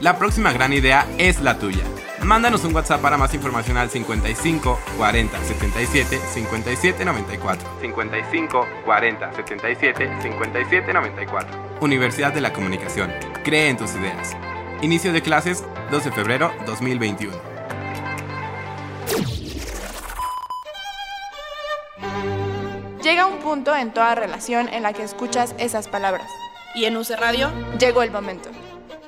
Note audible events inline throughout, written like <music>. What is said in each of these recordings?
La próxima gran idea es la tuya. Mándanos un WhatsApp para más información al 55 40 77 57 94. 55 40 77 57 94. Universidad de la Comunicación. Cree en tus ideas. Inicio de clases 12 de febrero 2021. Llega un punto en toda relación en la que escuchas esas palabras. ¿Y en UC Radio? Llegó el momento.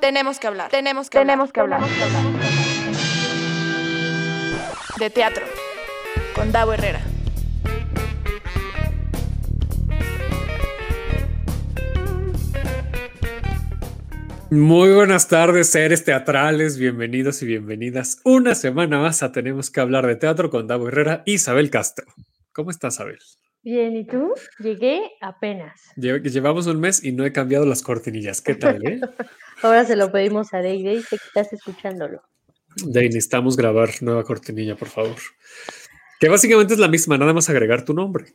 Tenemos que hablar. Tenemos que Tenemos hablar. que hablar. De teatro. Con Davo Herrera. Muy buenas tardes, seres teatrales, bienvenidos y bienvenidas. Una semana más a Tenemos que hablar de teatro con Davo Herrera y Isabel Castro. ¿Cómo estás, Isabel? Bien, ¿y tú? Llegué apenas. Lle- Llevamos un mes y no he cambiado las cortinillas. ¿Qué tal, eh? <laughs> Ahora se lo pedimos a Day Day, sé que estás escuchándolo. Ahí necesitamos grabar nueva cortinilla, por favor. Que básicamente es la misma, nada más agregar tu nombre.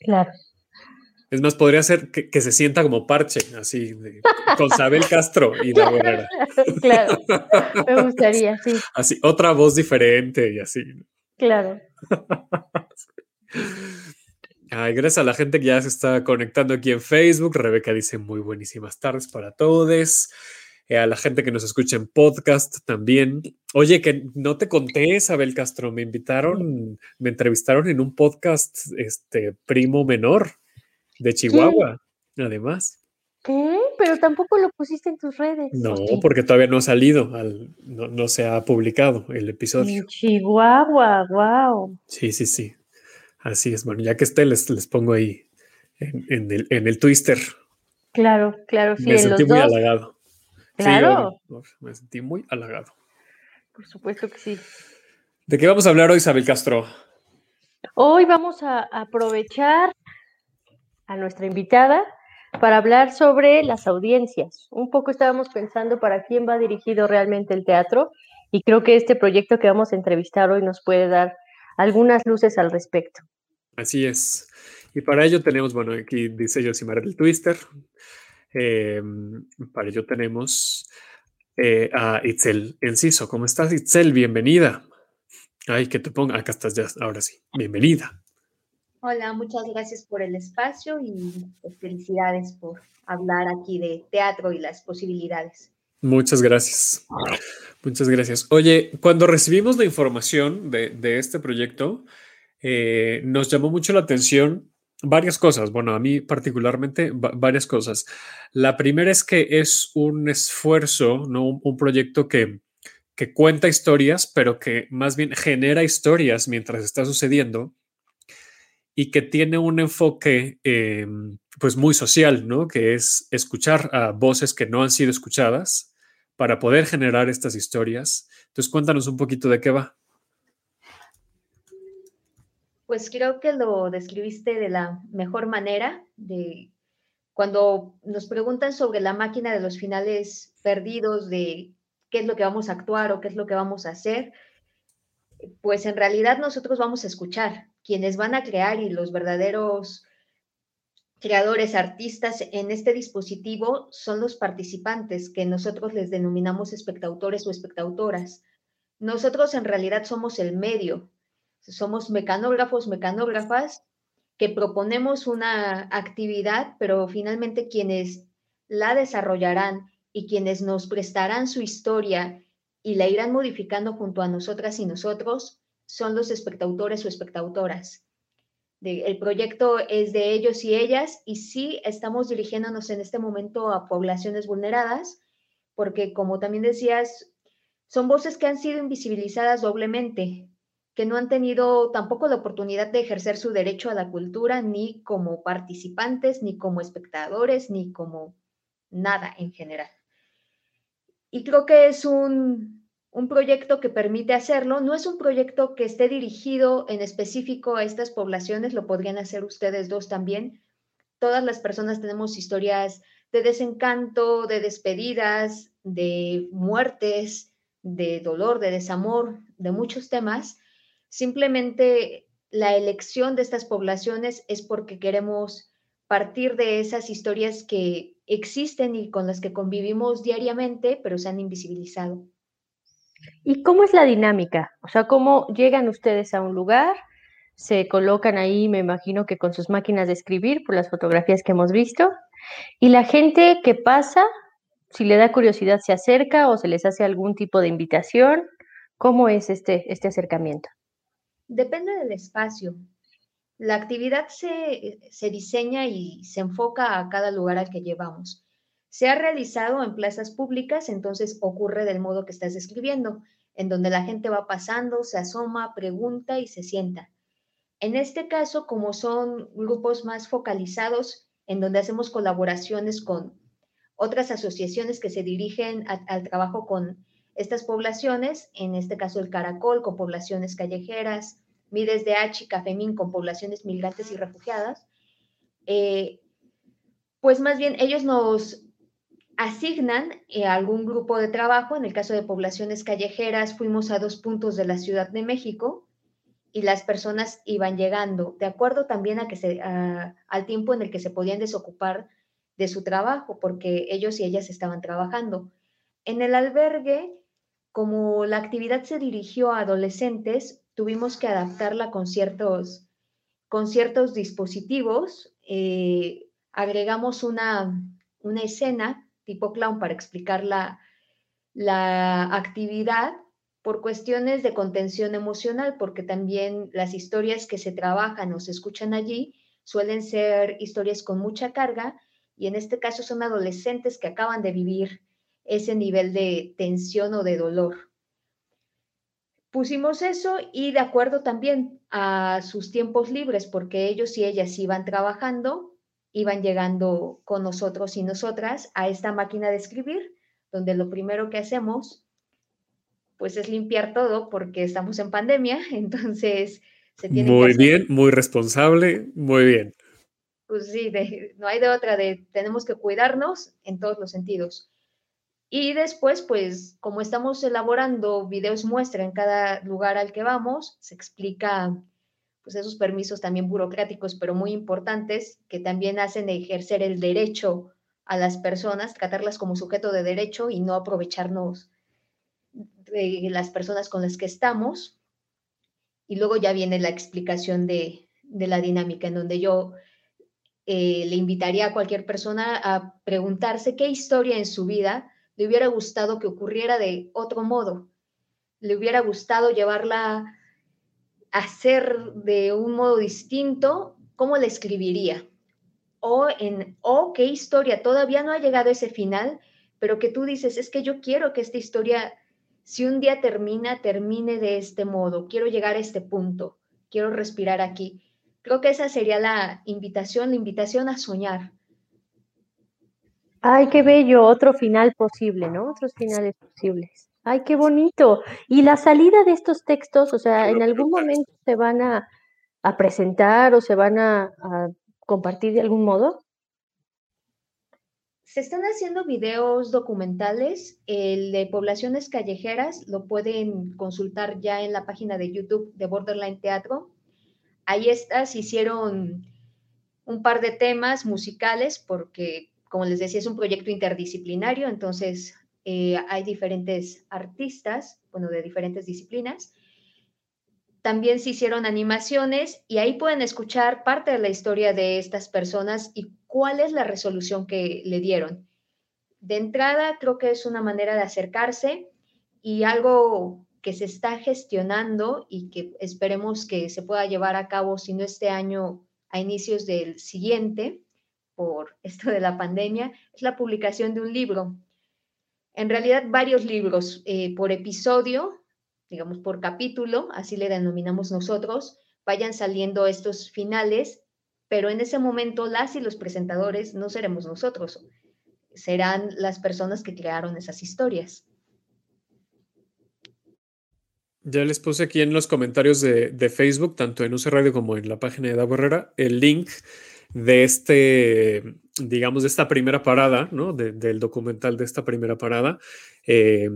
Claro. Es más, podría ser que, que se sienta como parche, así, de- con Isabel Castro y Davo Herrera. <laughs> claro. Me gustaría, sí, Así, otra voz diferente y así. claro. <laughs> Ay, gracias a la gente que ya se está conectando aquí en Facebook. Rebeca dice muy buenísimas tardes para todos. Eh, a la gente que nos escucha en podcast también. Oye, que no te conté, Isabel Castro, me invitaron, me entrevistaron en un podcast, este, primo menor de Chihuahua, además. ¿Qué? Pero tampoco lo pusiste en tus redes. No, porque todavía no ha salido, al- no, no se ha publicado el episodio. En Chihuahua, wow. Sí, sí, sí. Así es. Bueno, ya que esté, les, les pongo ahí en, en el, en el twister. Claro, claro, sí, me en sentí muy dos. Sí, Claro, yo- me sentí muy halagado. por supuesto que sí. ¿De qué vamos a hablar hoy, Isabel Castro? Hoy vamos a aprovechar a nuestra invitada para hablar sobre las audiencias. Un poco estábamos pensando para quién va dirigido realmente el teatro y creo que este proyecto que vamos a entrevistar hoy nos puede dar algunas luces al respecto. Así es. Y para ello tenemos, bueno, aquí dice Josimar del Twister. Eh, para ello tenemos eh, a Itzel Enciso. ¿Cómo estás, Itzel? Bienvenida. Ay, que te ponga. Acá estás ya, ahora sí. Bienvenida. Hola, muchas gracias por el espacio y pues, felicidades por hablar aquí de teatro y las posibilidades. Muchas gracias. Muchas gracias. Oye, cuando recibimos la información de, de este proyecto, eh, nos llamó mucho la atención varias cosas. Bueno, a mí particularmente va- varias cosas. La primera es que es un esfuerzo, ¿no? un, proyecto que, que cuenta historias, pero que más bien genera historias mientras está sucediendo y que tiene un enfoque eh, pues muy social, ¿no? Que es escuchar a voces que no han sido escuchadas para poder generar estas historias. Entonces, cuéntanos un poquito de qué va. Pues creo que lo describiste de la mejor manera, de cuando nos preguntan sobre la máquina de los finales perdidos, de qué es lo que vamos a actuar o qué es lo que vamos a hacer, pues en realidad nosotros vamos a escuchar. Quienes van a crear y los verdaderos creadores, artistas en este dispositivo son los participantes, que nosotros les denominamos espectadores o espectadoras. Nosotros en realidad somos el medio, somos mecanógrafos, mecanógrafas, que proponemos una actividad, pero finalmente quienes la desarrollarán y quienes nos prestarán su historia y la irán modificando junto a nosotras y nosotros son los espectadores o espectadoras. De- el proyecto es de ellos y ellas y sí estamos dirigiéndonos en este momento a poblaciones vulneradas, porque como también decías, son voces que han sido invisibilizadas doblemente, que no han tenido tampoco la oportunidad de ejercer su derecho a la cultura ni como participantes, ni como espectadores, ni como nada en general. Y creo que es un, un proyecto que permite hacerlo. No es un proyecto que esté dirigido en específico a estas poblaciones, lo podrían hacer ustedes dos también. Todas las personas tenemos historias de desencanto, de despedidas, de muertes, de dolor, de desamor, de muchos temas. Simplemente la elección de estas poblaciones es porque queremos partir de esas historias que existen y con las que convivimos diariamente, pero se han invisibilizado. ¿Y cómo es la dinámica? O sea, ¿cómo llegan ustedes a un lugar? Se colocan ahí, me imagino que con sus máquinas de escribir, por las fotografías que hemos visto. Y la gente que pasa, si le da curiosidad, se acerca o se les hace algún tipo de invitación. ¿Cómo es este, este acercamiento? Depende del espacio. La actividad se, se diseña y se enfoca a cada lugar al que llevamos. Se ha realizado en plazas públicas, entonces ocurre del modo que estás describiendo, en donde la gente va pasando, se asoma, pregunta y se sienta. En este caso, como son grupos más focalizados, en donde hacemos colaboraciones con otras asociaciones que se dirigen al trabajo con estas poblaciones, en este caso el Caracol con poblaciones callejeras, Mides de H y Cafemín con poblaciones migrantes y refugiadas, eh, pues más bien ellos nos asignan eh, algún grupo de trabajo. En el caso de poblaciones callejeras, fuimos a dos puntos de la Ciudad de México y las personas iban llegando, de acuerdo también a que se, al tiempo en el que se podían desocupar de su trabajo, porque ellos y ellas estaban trabajando. En el albergue, como la actividad se dirigió a adolescentes, tuvimos que adaptarla con ciertos, con ciertos dispositivos. Eh, agregamos una, una escena tipo clown para explicar la, actividad por cuestiones de contención emocional, porque también las historias que se trabajan o se escuchan allí suelen ser historias con mucha carga y en este caso son adolescentes que acaban de vivir ese nivel de tensión o de dolor. Pusimos eso y de acuerdo también a sus tiempos libres, porque ellos y ellas iban trabajando, iban llegando con nosotros y nosotras a esta máquina de escribir, donde lo primero que hacemos pues es limpiar todo porque estamos en pandemia, <laughs> entonces se tiene Muy bien, muy responsable, muy bien. Pues sí, no hay de otra, de tenemos que cuidarnos en todos los sentidos. Y después, pues como estamos elaborando videos muestra en cada lugar al que vamos, se explica pues esos permisos también burocráticos, pero muy importantes, que también hacen ejercer el derecho a las personas, tratarlas como sujeto de derecho y no aprovecharnos de las personas con las que estamos. Y luego ya viene la explicación de, la dinámica, en donde yo eh, le invitaría a cualquier persona a preguntarse qué historia en su vida le hubiera gustado que ocurriera de otro modo. Le hubiera gustado llevarla hacer de un modo distinto, ¿cómo la escribiría? O, en, o qué historia, todavía no ha llegado a ese final, pero que tú dices, es que yo quiero que esta historia, si un día termina, termine de este modo, quiero llegar a este punto, quiero respirar aquí. Creo que esa sería la invitación, la invitación a soñar. Ay, qué bello, otro final posible, ¿no? Otros finales posibles. Ay, qué bonito. Y la salida de estos textos, o sea, ¿en algún momento se van a, presentar o se van a, compartir de algún modo? Se están haciendo videos documentales. El de poblaciones callejeras lo pueden consultar ya en la página de YouTube de Borderline Teatro. Ahí está, se hicieron un par de temas musicales porque, como les decía, es un proyecto interdisciplinario, entonces eh, hay diferentes artistas, bueno, de diferentes disciplinas. También se hicieron animaciones y ahí pueden escuchar parte de la historia de estas personas y cuál es la resolución que le dieron. De entrada, creo que es una manera de acercarse y algo que se está gestionando y que esperemos que se pueda llevar a cabo, si no este año, a inicios del siguiente, por <laughs> esto de la pandemia, es la publicación de un libro en realidad varios libros eh, por episodio, digamos por capítulo, así le denominamos nosotros, vayan saliendo estos finales, pero en ese momento las y los presentadores no seremos nosotros, serán las personas que crearon esas historias. Ya les puse aquí en los comentarios de, Facebook, tanto en UC Radio como en la página de Davo Herrera, el link de este, digamos, de esta primera parada, ¿no? del documental de esta primera parada. Eh,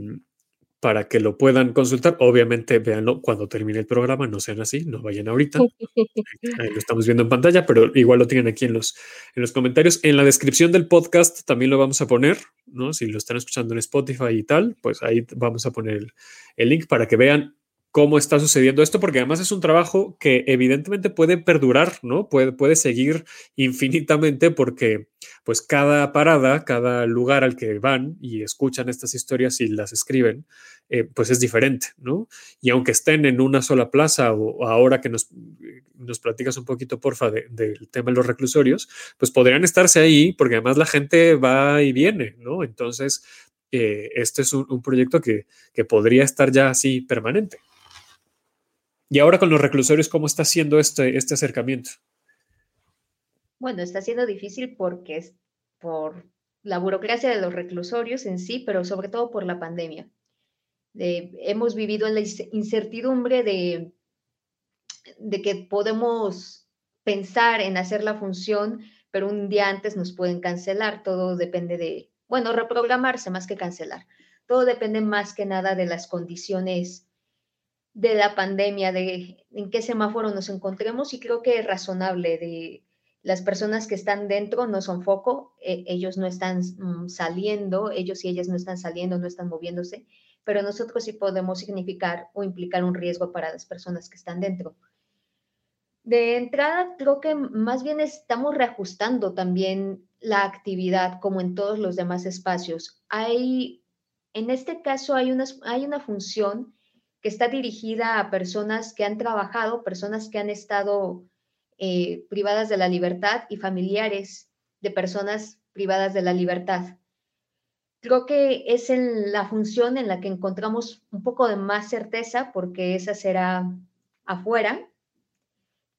para que lo puedan consultar. Obviamente, véanlo cuando termine el programa, no sean así, no vayan ahorita. <laughs> Ahí lo estamos viendo en pantalla, pero igual lo tienen aquí en los, en los comentarios. En la descripción del podcast también lo vamos a poner, ¿no? Si lo están escuchando en Spotify y tal, pues ahí vamos a poner el, el link para que vean cómo está sucediendo esto, porque además es un trabajo que evidentemente puede perdurar, ¿no? Puede, puede seguir infinitamente porque pues cada parada, cada lugar al que van y escuchan estas historias y las escriben, eh, pues es diferente, ¿no? Y aunque estén en una sola plaza o, ahora que nos, nos platicas un poquito, porfa, del tema de los reclusorios, pues podrían estarse ahí porque además la gente va y viene, ¿no? Entonces, eh, este es un, proyecto que, que podría estar ya así permanente. Y ahora con los reclusorios, ¿cómo está siendo este, este acercamiento? Bueno, está siendo difícil porque es por la burocracia de los reclusorios en sí, pero sobre todo por la pandemia. hemos vivido en la incertidumbre de, de que podemos pensar en hacer la función, pero un día antes nos pueden cancelar. Todo depende de, bueno, reprogramarse más que cancelar. Todo depende más que nada de las condiciones de la pandemia, de en qué semáforo nos encontremos y creo que es razonable de las personas que están dentro no son foco, e, ellos no están mm, saliendo, ellos y ellas no están saliendo, no están moviéndose, pero nosotros sí podemos significar o implicar un riesgo para las personas que están dentro. De entrada, creo que más bien estamos reajustando también la actividad como en todos los demás espacios. Hay, en este caso, hay una, hay una función que está dirigida a personas que han trabajado, personas que han estado eh, privadas de la libertad y familiares de personas privadas de la libertad. Creo que es la función en la que encontramos un poco de más certeza, porque esa será afuera,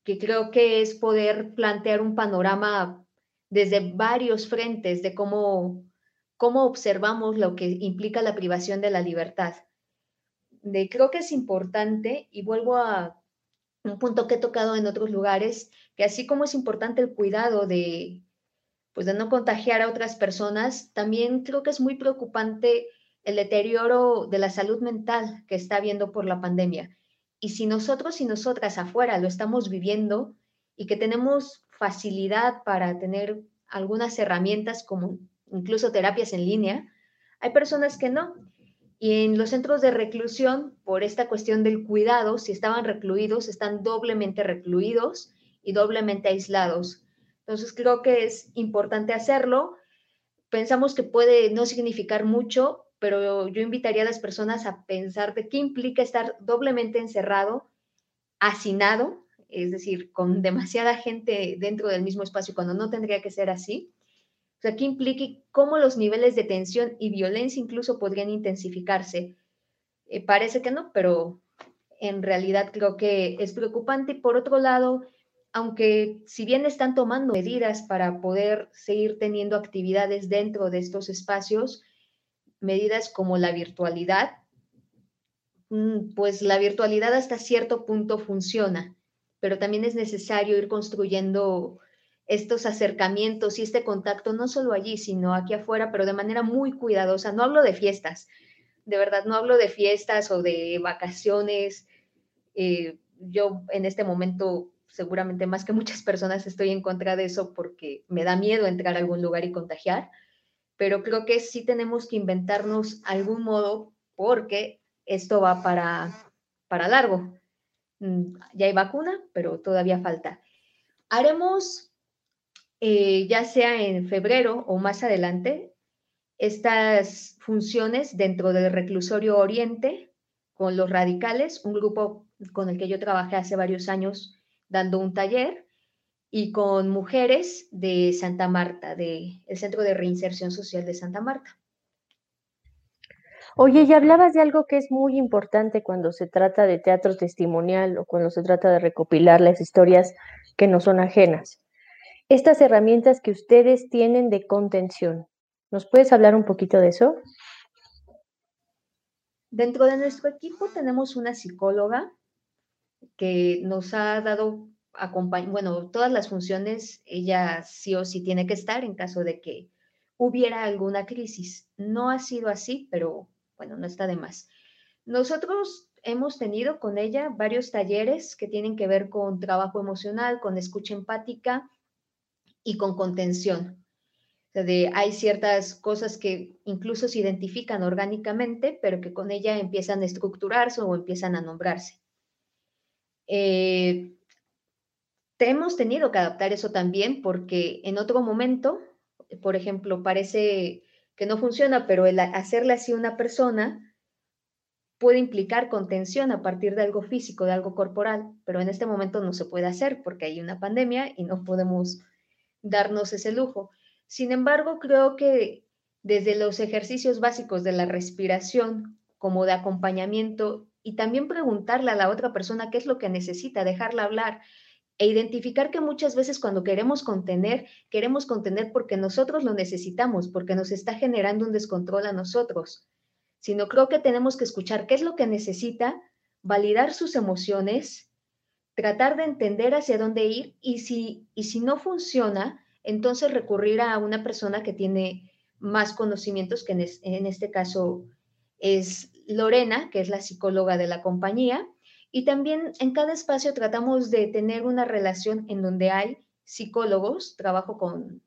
que creo que es poder plantear un panorama desde varios frentes de cómo, cómo observamos lo que implica la privación de la libertad creo que es importante, y vuelvo a un punto que he tocado en otros lugares, que así como es importante el cuidado de, pues de no contagiar a otras personas, también creo que es muy preocupante el deterioro de la salud mental que está habiendo por la pandemia. Y si nosotros y nosotras afuera lo estamos viviendo y que tenemos facilidad para tener algunas herramientas como incluso terapias en línea, hay personas que no. Y en los centros de reclusión, por esta cuestión del cuidado, si estaban recluidos, están doblemente recluidos y doblemente aislados. Entonces creo que es importante hacerlo. Pensamos que puede no significar mucho, pero yo invitaría a las personas a pensar de qué implica estar doblemente encerrado, hacinado, es decir, con demasiada gente dentro del mismo espacio cuando no tendría que ser así o sea, que implique cómo los niveles de tensión y violencia incluso podrían intensificarse. Eh, parece que no, pero en realidad creo que es preocupante. Por otro lado, aunque si bien están tomando medidas para poder seguir teniendo actividades dentro de estos espacios, medidas como la virtualidad, mm, pues la virtualidad hasta cierto punto funciona, pero también es necesario ir construyendo estos acercamientos y este contacto, no solo allí, sino aquí afuera, pero de manera muy cuidadosa. No hablo de fiestas, de verdad, no hablo de fiestas o de vacaciones. Eh, yo en este momento, seguramente más que muchas personas, estoy en contra de eso porque me da miedo entrar a algún lugar y contagiar, pero creo que sí tenemos que inventarnos algún modo porque esto va para, para largo. Mm, ya hay vacuna, pero todavía falta. Haremos eh, ya sea en febrero o más adelante, estas funciones dentro del reclusorio Oriente con los radicales, un grupo con el que yo trabajé hace varios años dando un taller, y con mujeres de Santa Marta, del Centro de Reinserción Social de Santa Marta. Oye, y hablabas de algo que es muy importante cuando se trata de teatro testimonial o cuando se trata de recopilar las historias que no son ajenas estas herramientas que ustedes tienen de contención. ¿Nos puedes hablar un poquito de eso? Dentro de nuestro equipo tenemos una psicóloga que nos ha dado bueno, todas las funciones, ella sí o sí tiene que estar en caso de que hubiera alguna crisis. No ha sido así, pero bueno, no está de más. Nosotros hemos tenido con ella varios talleres que tienen que ver con trabajo emocional, con escucha empática y con contención. de, hay ciertas cosas que incluso se identifican orgánicamente, pero que con ella empiezan a estructurarse o empiezan a nombrarse. Eh, hemos tenido que adaptar eso también porque en otro momento, por ejemplo, parece que no funciona, pero el hacerle así a una persona puede implicar contención a partir de algo físico, de algo corporal, pero en este momento no se puede hacer porque hay una pandemia y no podemos darnos ese lujo. Sin embargo, creo que desde los ejercicios básicos de la respiración, como de acompañamiento, y también preguntarle a la otra persona qué es lo que necesita, dejarla hablar, e identificar que muchas veces cuando queremos contener, queremos contener porque nosotros lo necesitamos, porque nos está generando un descontrol a nosotros, sino creo que tenemos que escuchar qué es lo que necesita, validar sus emociones, tratar de entender hacia dónde ir y si, y si no funciona, entonces recurrir a una persona que tiene más conocimientos, que en, en este caso es Lorena, que es la psicóloga de la compañía, y también en cada espacio tratamos de tener una relación en donde hay psicólogos, trabajo con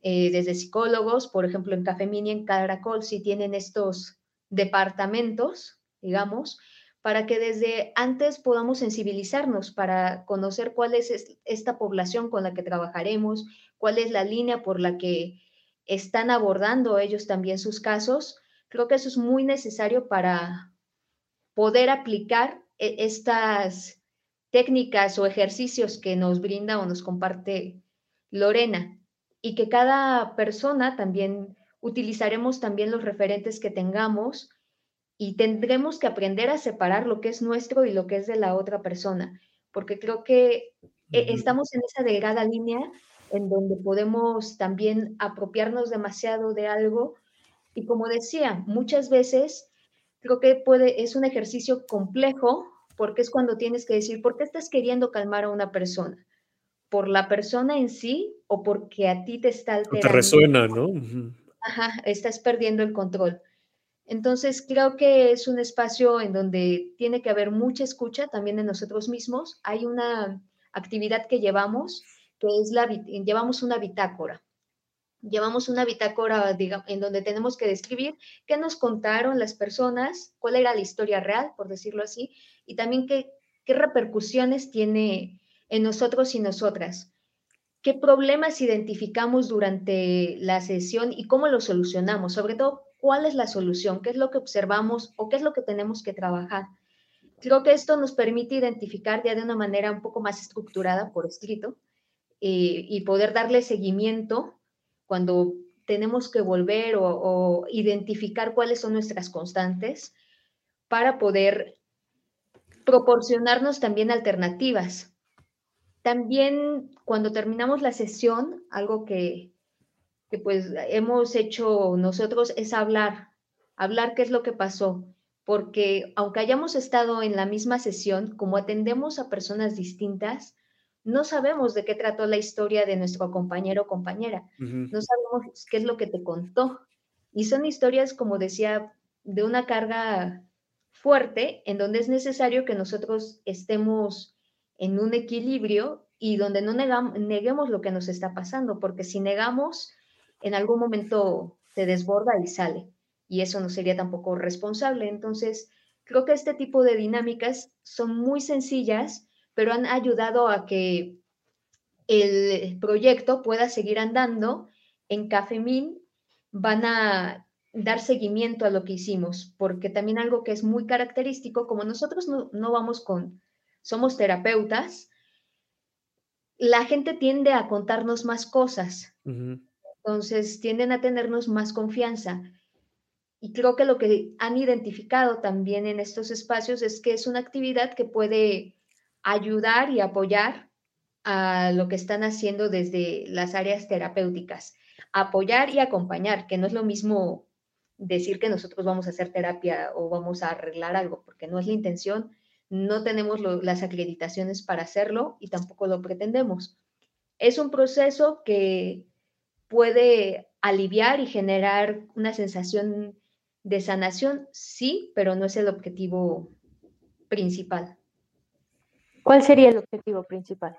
eh, desde psicólogos, por ejemplo, en Café Mini, en Caracol, si tienen estos departamentos, digamos, para que desde antes podamos sensibilizarnos para conocer cuál es esta población con la que trabajaremos, cuál es la línea por la que están abordando ellos también sus casos. Creo que eso es muy necesario para poder aplicar e-, estas técnicas o ejercicios que nos brinda o nos comparte Lorena y que cada persona también utilizaremos también los referentes que tengamos y tendremos que aprender a separar lo que es nuestro y lo que es de la otra persona, porque creo que e-, estamos en esa delgada línea en donde podemos también apropiarnos demasiado de algo y como decía, muchas veces creo que puede, es un ejercicio complejo porque es cuando tienes que decir, ¿por qué estás queriendo calmar a una persona? ¿Por la persona en sí o porque a ti te está alterando? Te resuena, ¿no? Ajá, estás perdiendo el control. Entonces, creo que es un espacio en donde tiene que haber mucha escucha también de nosotros mismos. Hay una actividad que llevamos, que es la, llevamos una bitácora. Llevamos una bitácora en donde tenemos que describir qué nos contaron las personas, cuál era la historia real, por decirlo así, y también qué, qué repercusiones tiene en nosotros y nosotras, qué problemas identificamos durante la sesión y cómo los solucionamos, sobre todo cuál es la solución, qué es lo que observamos o qué es lo que tenemos que trabajar. Creo que esto nos permite identificar ya de una manera un poco más estructurada por escrito eh, y poder darle seguimiento cuando tenemos que volver o, identificar cuáles son nuestras constantes para poder proporcionarnos también alternativas. También cuando terminamos la sesión, algo que, que, pues hemos hecho nosotros es hablar, hablar qué es lo que pasó, porque aunque hayamos estado en la misma sesión, como atendemos a personas distintas, no sabemos de qué trató la historia de nuestro compañero o compañera, no sabemos qué es lo que te contó. Y son historias, como decía, de una carga fuerte, en donde es necesario que nosotros estemos en un equilibrio y donde no neguemos lo que nos está pasando, porque si negamos, en algún momento se desborda y sale, y eso no sería tampoco responsable. Entonces, creo que este tipo de dinámicas son muy sencillas, pero han ayudado a que el proyecto pueda seguir andando. En Cafemín van a dar seguimiento a lo que hicimos, porque también algo que es muy característico, como nosotros no, vamos con, somos terapeutas, la gente tiende a contarnos más cosas, entonces tienden a tenernos más confianza. Y creo que lo que han identificado también en estos espacios es que es una actividad que puede ayudar y apoyar a lo que están haciendo desde las áreas terapéuticas. Apoyar y acompañar, que no es lo mismo decir que nosotros vamos a hacer terapia o vamos a arreglar algo, porque no es la intención, no tenemos las acreditaciones para hacerlo y tampoco lo pretendemos. Es un proceso que puede aliviar y generar una sensación de sanación, sí, pero no es el objetivo principal. ¿Cuál sería el objetivo principal?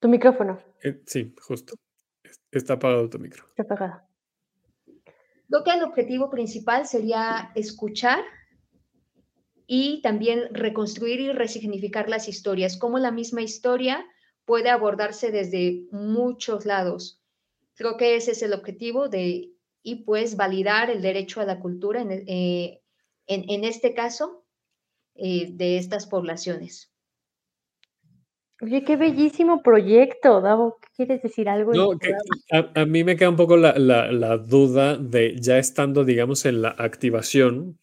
Tu micrófono. Eh, sí, justo. Está apagado tu micro. Está apagado. Creo que el objetivo principal sería escuchar y también reconstruir y resignificar las historias, como la misma historia puede abordarse desde muchos lados. Creo que ese es el objetivo de, y pues validar el derecho a la cultura en, eh, en, este caso eh, de estas poblaciones. Oye, qué bellísimo proyecto, Davo. ¿Quieres decir algo? a, mí me queda un poco la, la, duda de ya estando, digamos, en la activación.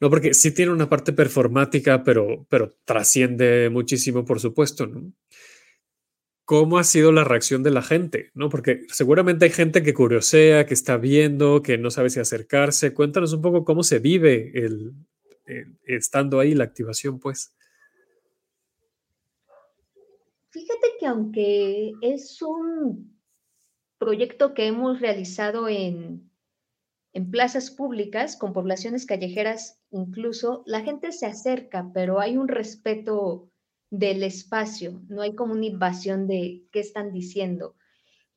No, porque sí tiene una parte performática, pero, pero trasciende muchísimo, por supuesto. ¿Cómo ha sido la reacción de la gente? ¿no? Porque seguramente hay gente que curiosea, que está viendo, que no sabe si acercarse. Cuéntanos un poco cómo se vive el estando ahí la activación, pues. Fíjate que aunque es un proyecto que hemos realizado en, en plazas públicas, con poblaciones callejeras incluso, la gente se acerca, pero hay un respeto del espacio, no hay como una invasión de qué están diciendo.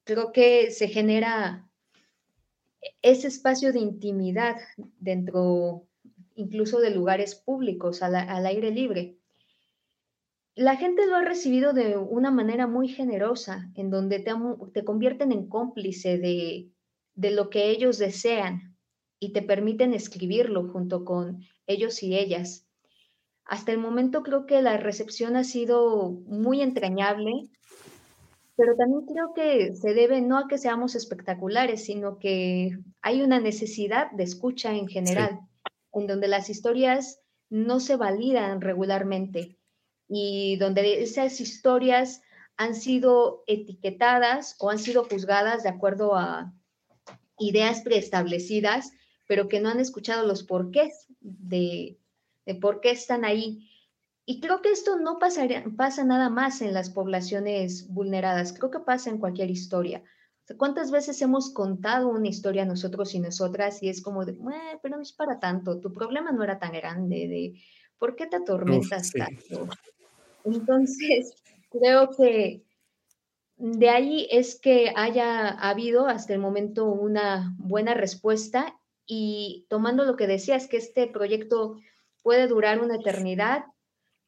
Creo que se genera ese espacio de intimidad dentro incluso de lugares públicos, al, al aire libre la gente lo ha recibido de una manera muy generosa, en donde te, te convierten en cómplice de, de, lo que ellos desean y te permiten escribirlo junto con ellos y ellas. Hasta el momento creo que la recepción ha sido muy entrañable, pero también creo que se debe no a que seamos espectaculares, sino que hay una necesidad de escucha en general, en donde las historias no se validan regularmente y donde esas historias han sido etiquetadas o han sido juzgadas de acuerdo a ideas preestablecidas, pero que no han escuchado los porqués de, de por qué están ahí. Y creo que esto no pasa nada más en las poblaciones vulneradas, creo que pasa en cualquier historia. ¿Cuántas veces hemos contado una historia nosotros y nosotras y es como de, pero no es para tanto, tu problema no era tan grande, de, ¿por qué te atormentas tanto? Entonces, <laughs> creo que de ahí es que haya habido hasta el momento una buena respuesta y tomando lo que decías, que este proyecto puede durar una eternidad,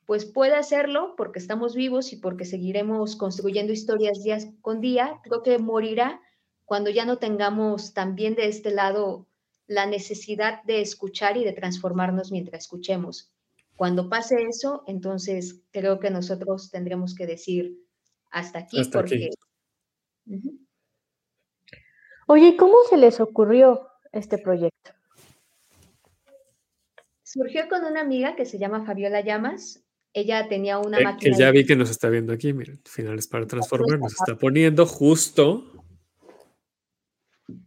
pues puede hacerlo porque estamos vivos y porque seguiremos construyendo historias día con día. Creo que morirá cuando ya no tengamos también de este lado la necesidad de escuchar y de transformarnos mientras escuchemos. Cuando pase eso, entonces creo que nosotros tendremos que decir hasta aquí porque... Oye, ¿cómo se les ocurrió este proyecto? Surgió con una amiga que se llama Fabiola Llamas. Ella tenía una eh, máquina. Que ya vi que nos está viendo aquí, miren, finales para transformar, nos está poniendo justo.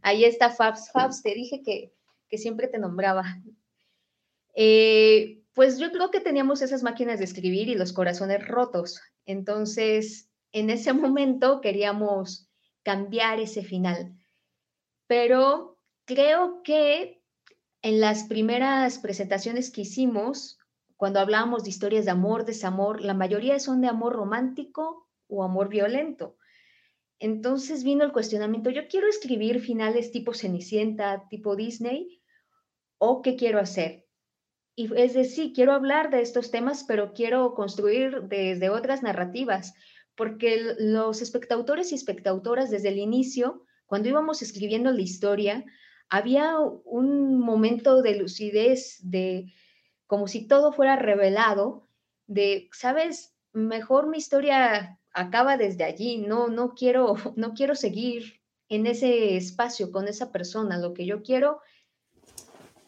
Ahí está Fabs. Fabs, te dije que, que siempre te nombraba. Eh, pues yo creo que teníamos esas máquinas de escribir y los corazones rotos. Entonces, en ese momento queríamos cambiar ese final. Pero creo que en las primeras presentaciones que hicimos, cuando hablábamos de historias de amor, desamor, la mayoría son de amor romántico o amor violento. Entonces vino el cuestionamiento, yo quiero escribir finales tipo Cenicienta, tipo Disney, o qué quiero hacer. Y es decir, quiero hablar de estos temas, pero quiero construir desde otras narrativas, porque los espectadores y espectadoras desde el inicio, cuando íbamos escribiendo la historia, había un momento de lucidez, de como si todo fuera revelado, de, sabes, mejor mi historia acaba desde allí, no, no quiero, <laughs> no quiero seguir en ese espacio con esa persona, lo que yo quiero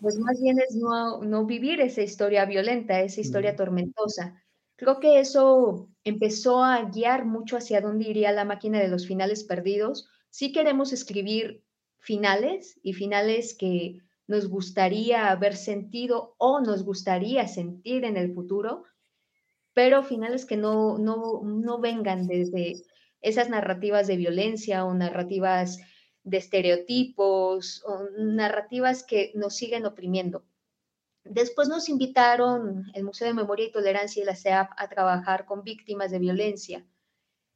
pues más bien es no, no vivir esa historia violenta, esa historia tormentosa. Creo que eso empezó a guiar mucho hacia dónde iría la máquina de los finales perdidos. Sí queremos escribir finales y finales que nos gustaría haber sentido o nos gustaría sentir en el futuro, pero finales que no, no, no vengan desde esas narrativas de violencia o narrativas de estereotipos o narrativas que nos siguen oprimiendo. Después nos invitaron el Museo de Memoria y Tolerancia y la CEAP a trabajar con víctimas de violencia.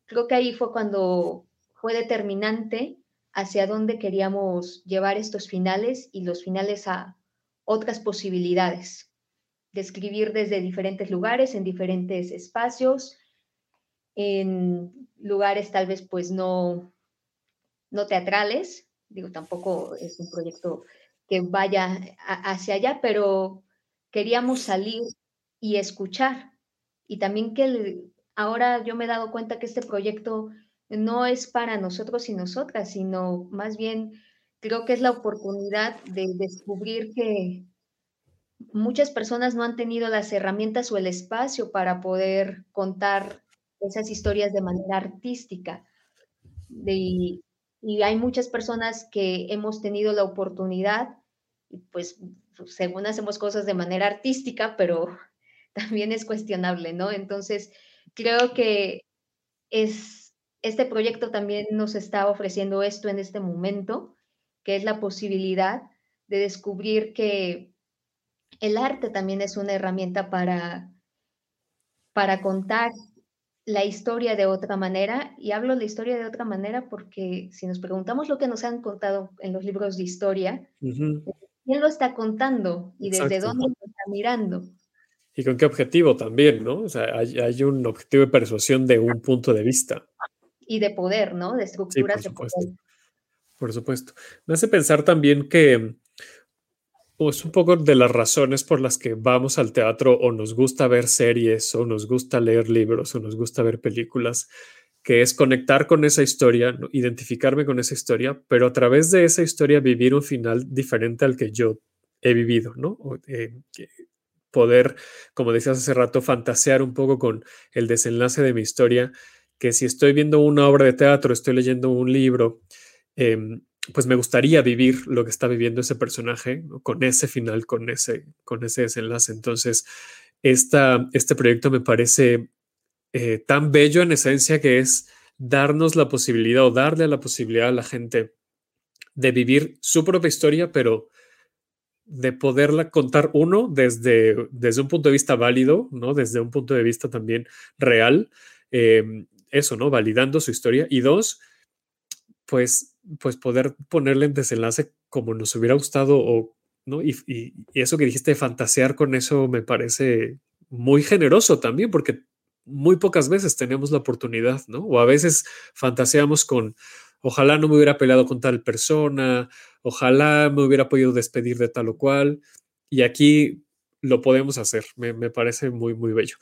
Creo que ahí fue cuando fue determinante hacia dónde queríamos llevar estos finales y los finales a otras posibilidades. Describir desde diferentes lugares, en diferentes espacios, en lugares tal vez pues no, no teatrales, digo, tampoco es un proyecto que vaya hacia allá, pero queríamos salir y escuchar. Y también que ahora yo me he dado cuenta que este proyecto no es para nosotros y nosotras, sino más bien creo que es la oportunidad de descubrir que muchas personas no han tenido las herramientas o el espacio para poder contar esas historias de manera artística. y hay muchas personas que hemos tenido la oportunidad, pues según hacemos cosas de manera artística, pero <laughs> también es cuestionable, ¿no? Entonces, creo que es este proyecto también nos está ofreciendo esto en este momento, que es la posibilidad de descubrir que el arte también es una herramienta para, para contar la historia de otra manera. Y hablo de historia de otra manera porque si nos preguntamos lo que nos han contado en los libros de historia, ¿quién lo está contando y desde dónde lo está mirando? ¿Y con qué objetivo también, no? O sea, hay, hay un objetivo de persuasión de un punto de vista y de poder, ¿no? De estructuras de poder. Por supuesto. Me hace pensar también que pues un poco de las razones por las que vamos al teatro o nos gusta ver series o nos gusta leer libros o nos gusta ver películas, que es conectar con esa historia, identificarme con esa historia, pero a través de esa historia vivir un final diferente al que yo he vivido, ¿no? Eh, poder, como decías hace rato, fantasear un poco con el desenlace de mi historia que si estoy viendo una obra de teatro, estoy leyendo un libro, em, pues me gustaría vivir lo que está viviendo ese personaje con ese final, con ese, con ese desenlace. Entonces, esta, este proyecto me parece eh, tan bello en esencia que es darnos la posibilidad o darle la posibilidad a la gente de vivir su propia historia, pero de poderla contar uno desde, desde un punto de vista válido, ¿no? Desde un punto de vista también real, em, eso, ¿no? Validando su historia. Y dos, pues, pues poder ponerle en desenlace como nos hubiera gustado o, ¿no? Y, eso que dijiste fantasear con eso me parece muy generoso también, porque muy pocas veces tenemos la oportunidad, ¿no? O a veces fantaseamos con, ojalá no me hubiera peleado con tal persona, ojalá me hubiera podido despedir de tal o cual, y aquí lo podemos hacer, me, parece muy, muy bello.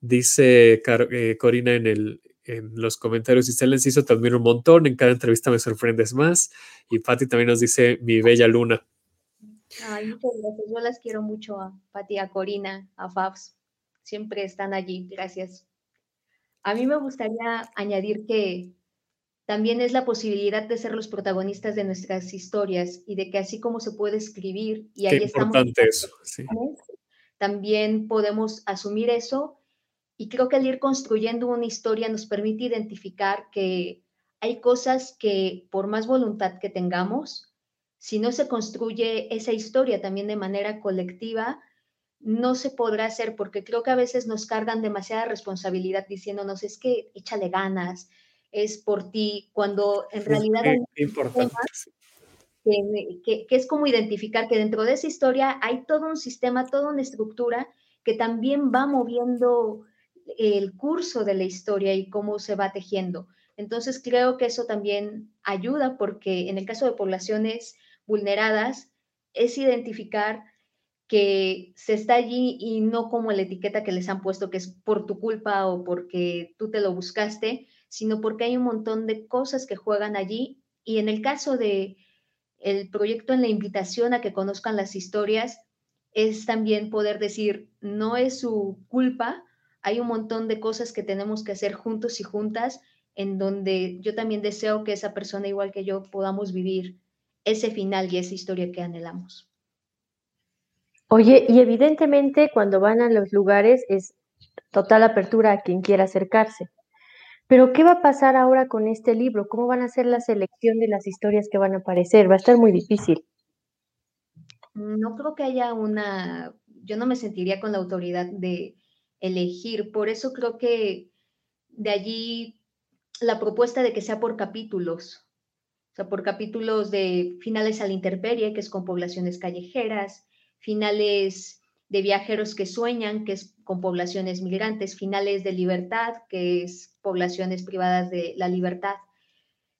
Dice eh, Corina en el, en los comentarios. Dice, Enciso, te admiro un montón. En cada entrevista me sorprendes más. Y Patti también nos dice, mi bella luna. Ay, muchas gracias. Yo las quiero mucho a Patti, a Corina, a Fabs. Siempre están allí. Gracias. A mí me gustaría añadir que también es la posibilidad de ser los protagonistas de nuestras historias y de que así como se puede escribir y ahí estamos. Eso, También podemos asumir eso y creo que al ir construyendo una historia nos permite identificar que hay cosas que por más voluntad que tengamos, si no se construye esa historia también de manera colectiva, no se podrá hacer porque creo que a veces nos cargan demasiada responsabilidad diciéndonos es que échale ganas, es por ti, cuando en realidad hay que, que, que es como identificar que dentro de esa historia hay todo un sistema, toda una estructura que también va moviendo el curso de la historia y cómo se va tejiendo. Entonces creo que eso también ayuda porque en el caso de poblaciones vulneradas es identificar que se está allí y no como la etiqueta que les han puesto que es por tu culpa o porque tú te lo buscaste, sino porque hay un montón de cosas que juegan allí y en el caso de el proyecto en la invitación a que conozcan las historias es también poder decir no es su culpa hay un montón de cosas que tenemos que hacer juntos y juntas, en donde yo también deseo que esa persona, igual que yo, podamos vivir ese final y esa historia que anhelamos. Oye, y evidentemente cuando van a los lugares es total apertura a quien quiera acercarse. Pero ¿qué va a pasar ahora con este libro? ¿Cómo van a hacer la selección de las historias que van a aparecer? Va a estar muy difícil. No creo que haya una, yo no me sentiría con la autoridad de elegir, por eso creo que de allí la propuesta de que sea por capítulos, o sea, por capítulos de finales a la intemperie, que es con poblaciones callejeras, finales de viajeros que sueñan, que es con poblaciones migrantes, finales de libertad, que es poblaciones privadas de la libertad.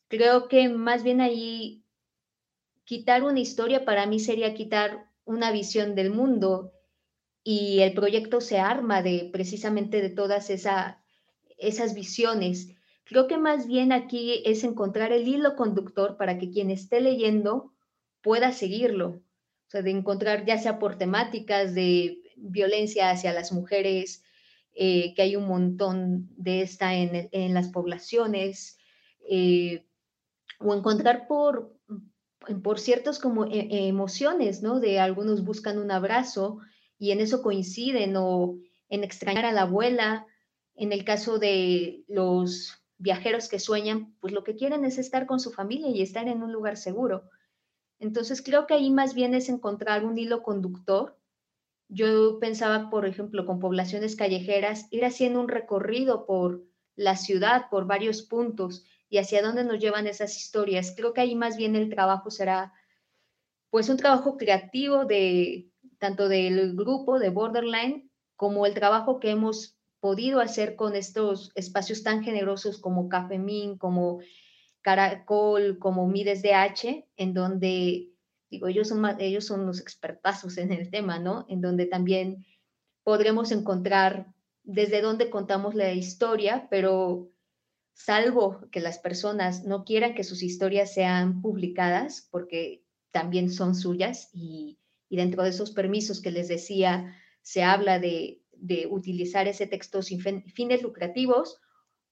Creo que más bien ahí quitar una historia para mí sería quitar una visión del mundo y el proyecto se arma de precisamente de todas esa, esas visiones. Creo que más bien aquí es encontrar el hilo conductor para que quien esté leyendo pueda seguirlo o sea, de encontrar ya sea por temáticas de violencia hacia las mujeres, eh, que hay un montón de esta en, en las poblaciones, eh, o encontrar por, por ciertos como e, emociones, ¿no? De algunos buscan un abrazo y en eso coinciden, o en extrañar a la abuela, en el caso de los viajeros que sueñan, pues lo que quieren es estar con su familia y estar en un lugar seguro. Entonces creo que ahí más bien es encontrar un hilo conductor. Yo pensaba, por ejemplo, con poblaciones callejeras, ir haciendo un recorrido por la ciudad, por varios puntos y hacia dónde nos llevan esas historias. Creo que ahí más bien el trabajo será pues un trabajo creativo de tanto del grupo de Borderline como el trabajo que hemos podido hacer con estos espacios tan generosos como Café Min, como Caracol, como Mides H, en donde, digo, ellos son, ellos son los expertazos en el tema, ¿no? En donde también podremos encontrar desde dónde contamos la historia, pero salvo que las personas no quieran que sus historias sean publicadas, porque también son suyas, y, dentro de esos permisos que les decía, se habla de, de utilizar ese texto sin fines lucrativos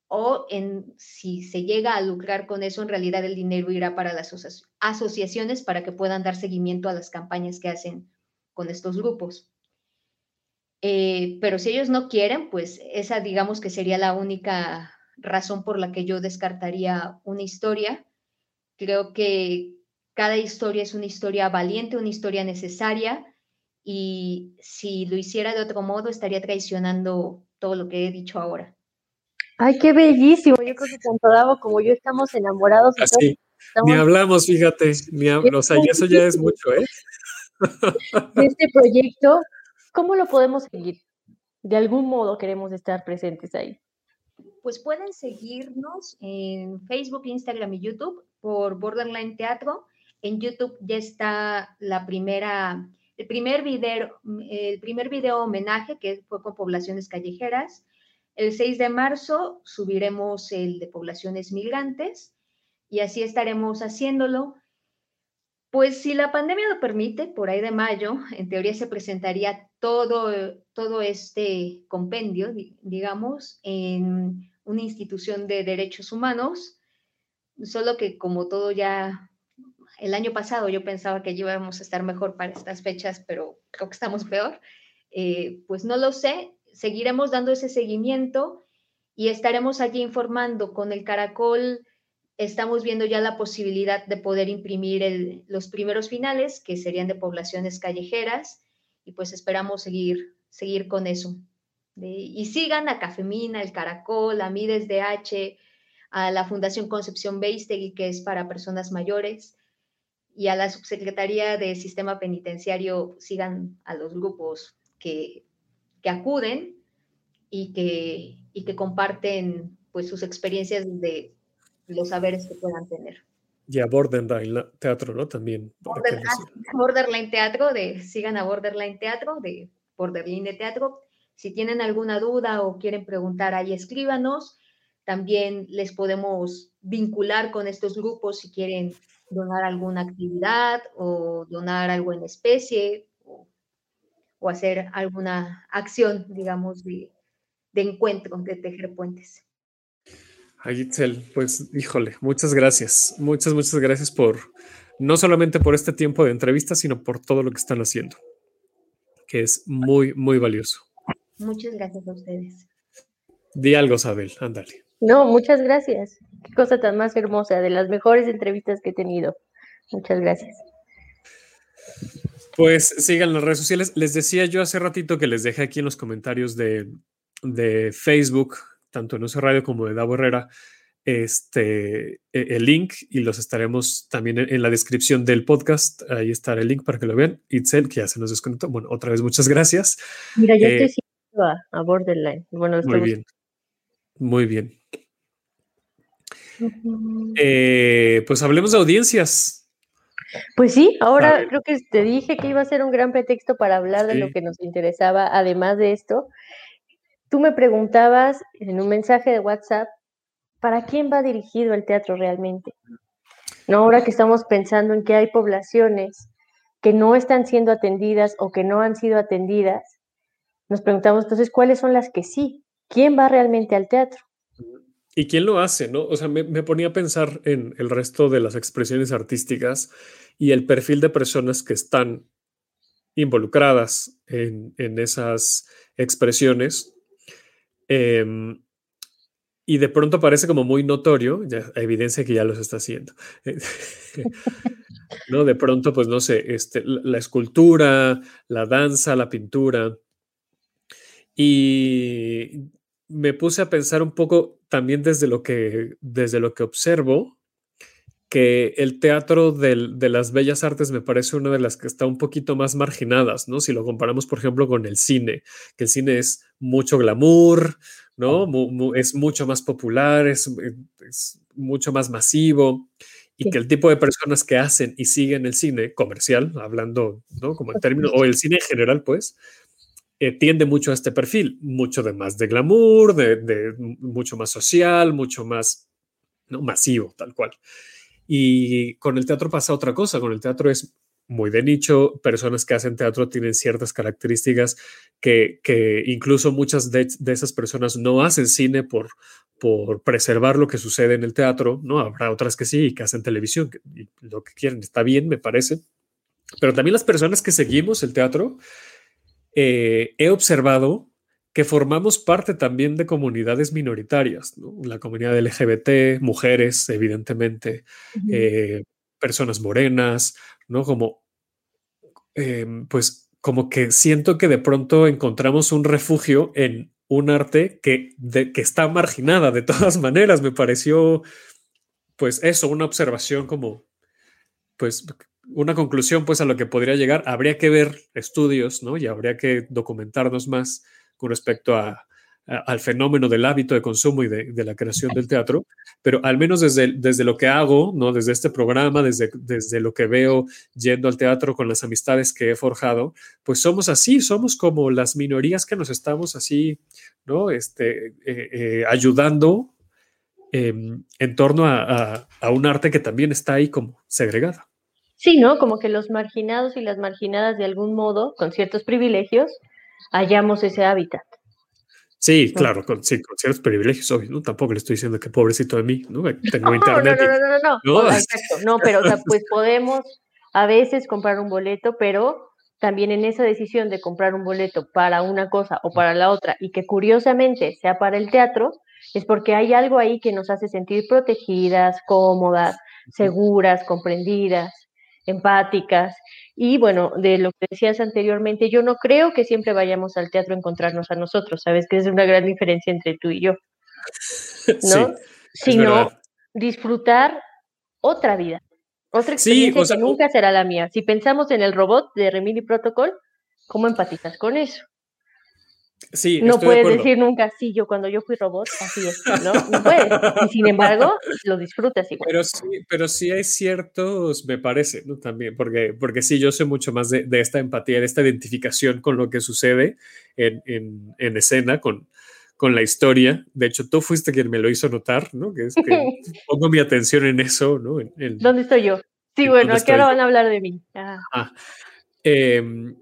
o en, si se llega a lucrar con eso, en realidad el dinero irá para las asociaciones para que puedan dar seguimiento a las campañas que hacen con estos grupos. Eh, pero si ellos no quieren, pues esa digamos que sería la única razón por la que yo descartaría una historia. Creo que cada historia es una historia valiente, una historia necesaria y si lo hiciera de otro modo estaría traicionando todo lo que he dicho ahora. Ay, qué bellísimo. Yo creo que tanto Davo como yo estamos enamorados. Así. Ni hablamos, fíjate, ni o sea, y eso ya es mucho, ¿eh? <laughs> De este proyecto, ¿cómo lo podemos seguir? De algún modo queremos estar presentes ahí. Pues pueden seguirnos en Facebook, Instagram y YouTube por Borderline Teatro. En YouTube ya está la primera, el primer video, el primer video homenaje que fue con poblaciones callejeras. El 6 de marzo subiremos el de poblaciones migrantes y así estaremos haciéndolo. Pues si la pandemia lo permite, por ahí de mayo, en teoría se presentaría todo, todo este compendio, digamos, en una institución de derechos humanos, solo que como todo ya, el año pasado yo pensaba que íbamos a estar mejor para estas fechas, pero creo que estamos peor. Eh, pues no lo sé, seguiremos dando ese seguimiento y estaremos allí informando con el Caracol. Estamos viendo ya la posibilidad de poder imprimir los primeros finales, que serían de poblaciones callejeras, y pues esperamos seguir, seguir con eso. y sigan a Cafemina, el Caracol, a Mides H, a la Fundación Concepción Beistegui, que es para personas mayores, y a la Subsecretaría de Sistema Penitenciario, sigan a los grupos que que acuden y que, y que comparten pues sus experiencias de los saberes que puedan tener. Y a Borderline Teatro, ¿no? También. Borderline Teatro, de, sigan a Borderline Teatro, de Borderline Teatro. Si tienen alguna duda o quieren preguntar ahí, escríbanos. También les podemos vincular con estos grupos si quieren donar alguna actividad o donar algo en especie o hacer alguna acción, digamos, de, de encuentro, de tejer puentes. Itzel, pues híjole, muchas gracias. Muchas, muchas gracias por no solamente por este tiempo de entrevista, sino por todo lo que están haciendo, que es muy, muy valioso. Muchas gracias a ustedes. Di algo, Sabel, ándale. No, muchas gracias. Qué cosa tan más hermosa, de las mejores entrevistas que he tenido. Muchas gracias. Pues sigan las redes sociales. Les decía yo hace ratito que les dejé aquí en los comentarios de, de Facebook, tanto en Uso Radio como de Davo Herrera, este, e, el link y los estaremos también en, la descripción del podcast. Ahí estará el link para que lo vean. Itzel, que ya se nos desconectó. Bueno, otra vez muchas gracias. Mira, yo estoy eh, a, Borderline. Bueno, muy bien. Muy bien. Eh, pues hablemos de audiencias. Pues sí, ahora creo que te dije que iba a ser un gran pretexto para hablar de lo que nos interesaba, además de esto. Tú me preguntabas en un mensaje de WhatsApp, ¿para quién va dirigido el teatro realmente? No, ahora que estamos pensando en que hay poblaciones que no están siendo atendidas o que no han sido atendidas, nos preguntamos entonces cuáles son las que sí. ¿Quién va realmente al teatro? ¿Y quién lo hace? ¿no? O sea, me, ponía a pensar en el resto de las expresiones artísticas y el perfil de personas que están involucradas en, esas expresiones. Em, y de pronto parece como muy notorio, evidencia que ya los está haciendo. <laughs> ¿No? De pronto, pues no sé, este, la escultura, la danza, la pintura. Y me puse a pensar un poco también desde lo que, desde lo que observo, que el teatro de las bellas artes me parece una de las que está un poquito más marginadas, ¿no? Si lo comparamos, por ejemplo, con el cine, que el cine es mucho glamour, ¿no? es mucho más popular, es, mucho más masivo, y que el tipo de personas que hacen y siguen el cine comercial, hablando, ¿no? Como en términos, o el cine en general, pues, eh, tiende mucho a este perfil, mucho de más de glamour, de, mucho más social, mucho más ¿no? masivo, tal cual. Y con el teatro pasa otra cosa, con el teatro es muy de nicho, personas que hacen teatro tienen ciertas características que, incluso muchas de, esas personas no hacen cine por, por preservar lo que sucede en el teatro, ¿no? Habrá otras que sí, que hacen televisión, y lo que quieren, está bien, me parece. Pero también las personas que seguimos el teatro, eh, he observado que formamos parte también de comunidades minoritarias, la comunidad LGBT, mujeres, evidentemente, eh, personas morenas, ¿no? Como, em, pues, como que siento que de pronto encontramos un refugio en un arte que, que está marginada de todas <laughs> maneras. Me pareció, pues, eso, una observación como, pues, una conclusión pues a lo que podría llegar, habría que ver estudios, ¿no? Y habría que documentarnos más con respecto a, al fenómeno del hábito de consumo y de, la creación del teatro, pero al menos desde, desde lo que hago, ¿no? Desde este programa, desde, desde lo que veo yendo al teatro con las amistades que he forjado, pues somos así, somos como las minorías que nos estamos así, ¿no? Este, eh, eh, ayudando em, en torno a un arte que también está ahí como segregada. Sí, ¿no? Como que los marginados y las marginadas de algún modo, con ciertos privilegios, hallamos ese hábitat. Sí, claro, con, sí, con ciertos privilegios, obvio, ¿no? Tampoco le estoy diciendo que pobrecito de mí, ¿no? Tengo <laughs> no, internet. No, no, no, no, no, no. exacto. No, pero pues podemos a veces comprar un boleto, pero también en esa decisión de comprar un boleto para una cosa o para la otra y que curiosamente sea para el teatro, es porque hay algo ahí que nos hace sentir protegidas, cómodas, seguras, comprendidas empáticas. Y bueno, de lo que decías anteriormente, yo no creo que siempre vayamos al teatro a encontrarnos a nosotros, ¿sabes? Que es una gran diferencia entre tú y yo. <laughs> ¿No? Sino disfrutar otra vida, otra experiencia que nunca será la mía. Si pensamos en el robot de Remini Protocol, ¿cómo empatizas con eso? No puedes decir nunca, sí, yo cuando yo fui robot, así es, ¿no? No puedes. Y sin embargo, lo disfrutas igual. Pero sí, pero sí hay ciertos, me parece, ¿no? También, porque, porque sí, yo sé mucho más de, esta empatía, de esta identificación con lo que sucede en, en, escena, con, con la historia. De hecho, tú fuiste quien me lo hizo notar, ¿no? Que es que <laughs> pongo mi atención en eso, ¿no? ¿Dónde estoy yo? Sí, bueno, aquí ahora van a hablar de mí. Ah. Em,